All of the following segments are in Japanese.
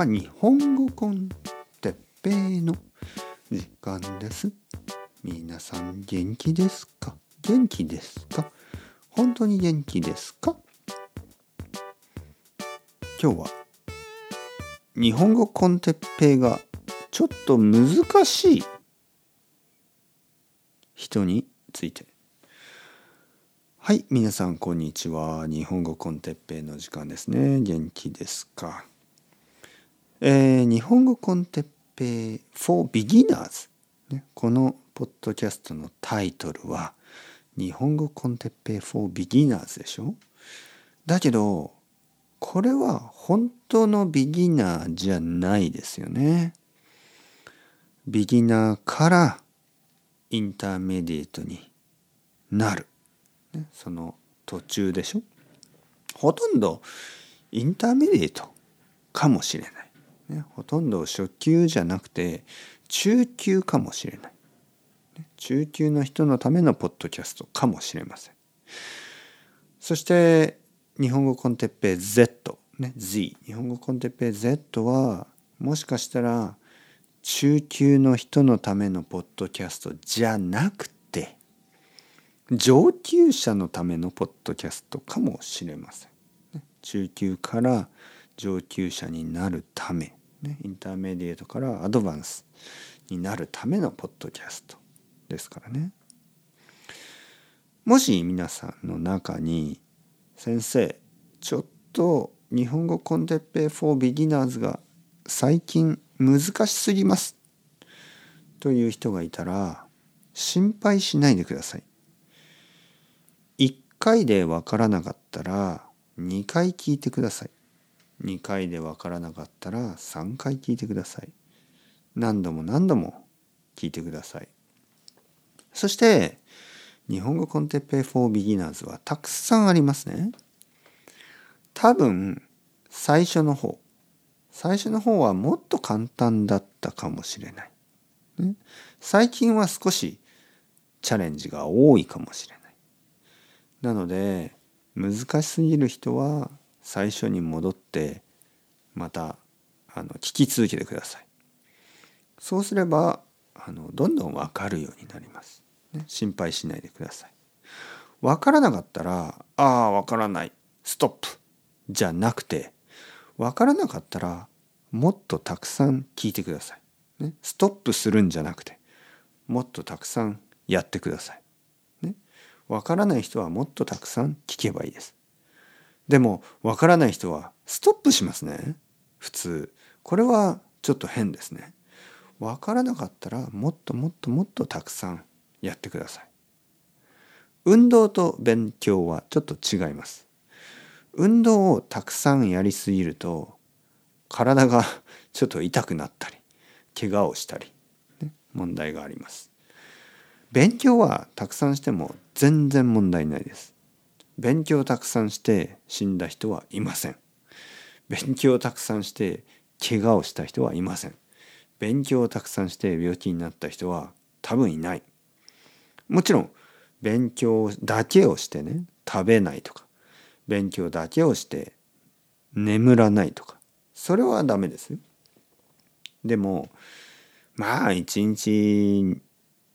あ、日本語コンテッペイの時間です。皆さん元気ですか？元気ですか？本当に元気ですか？今日は日本語コンテッペイがちょっと難しい人について。はい皆さんこんにちは。日本語コンテッペイの時間ですね。元気ですか？えー、日本語コンテッペイ for beginners、ね、このポッドキャストのタイトルは日本語コンテッペイ for beginners でしょ？だけどこれは本当のビギナーじゃないですよね。ビギナーからインターメディエートになる。ね、その途中でしょ？ほとんどインターメディエートかもしれない。ね、ほとんど初級じゃなくて中級かもしれない。中級の人のためのポッドキャストかもしれません。そして日本語コンテッペイ Z、ね、Z 日本語コンテッペイ Z はもしかしたら中級の人のためのポッドキャストじゃなくて上級者のためのポッドキャストかもしれません。中級から上級者になるため、ね、インターメディエートからアドバンスになるためのポッドキャストですからね。もし皆さんの中に先生ちょっと日本語コンテッペイ for beginners が最近難しすぎますという人がいたら心配しないでください。1回でわからなかったら2回聞いてください。2回でわからなかったら3回聞いてください。何度も何度も聞いてください。そして日本語コンテッペイ for beginners はたくさんありますね。多分最初の方最初の方はもっと簡単だったかもしれない。最近は少しチャレンジが多いかもしれない。なので難しすぎる人は最初に戻ってまたあの聞き続けてください。そうすればあのどんどん分かるようになります。ね、心配しないでください。分からなかったら「ああ分からないストップ」じゃなくて分からなかったらもっとたくさん聞いてください。ね、ストップするんじゃなくてもっとたくさんやってください。ね、分からない人はもっとたくさん聞けばいいです。でも分からない人はストップしますね。普通。これはちょっと変ですね。分からなかったらもっともっともっとたくさんやってください。運動と勉強はちょっと違います。運動をたくさんやりすぎると体がちょっと痛くなったり怪我をしたり、ね、問題があります。勉強はたくさんしても全然問題ないです。勉強をたくさんして死んだ人はいません。勉強をたくさんして怪我をした人はいません。勉強をたくさんして病気になった人は多分いない。もちろん勉強だけをしてね食べないとか勉強だけをして眠らないとかそれはダメですよ。でもまあ一日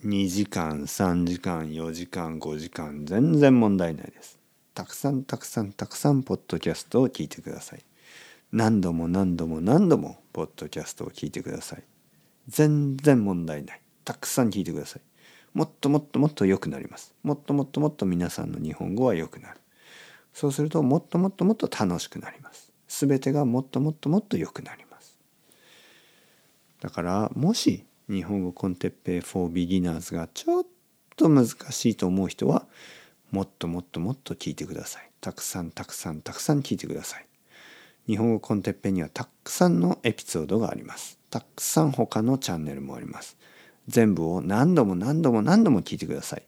2時間3時間4時間5時間全然問題ないです。たくさんたくさんたくさんポッドキャストを聞いてください。何度も何度も何度もポッドキャストを聞いてください。全然問題ない。たくさん聞いてください。もっともっともっと良くなります。もっともっともっと皆さんの日本語は良くなる。そうするともっともっともっと楽しくなります。すべてがもっともっともっと良くなります。だからもし日本語コンテッペイ for beginners がちょっと難しいと思う人はもっともっともっと聞いてください。たくさんたくさんたくさん聞いてください。日本語 con Teppei にはたくさんのエピソードがあります。たくさん他のチャンネルもあります。全部を何度も何度も何度も聞いてください。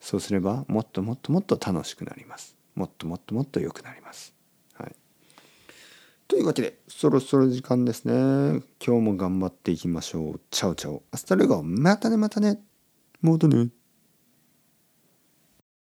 そうすればもっともっともっと楽しくなります。もっともっともっと良くなります。はい、というわけでそろそろ時間ですね。今日も頑張っていきましょう。 Ciao ciao。Hasta luego またねまたね。またね。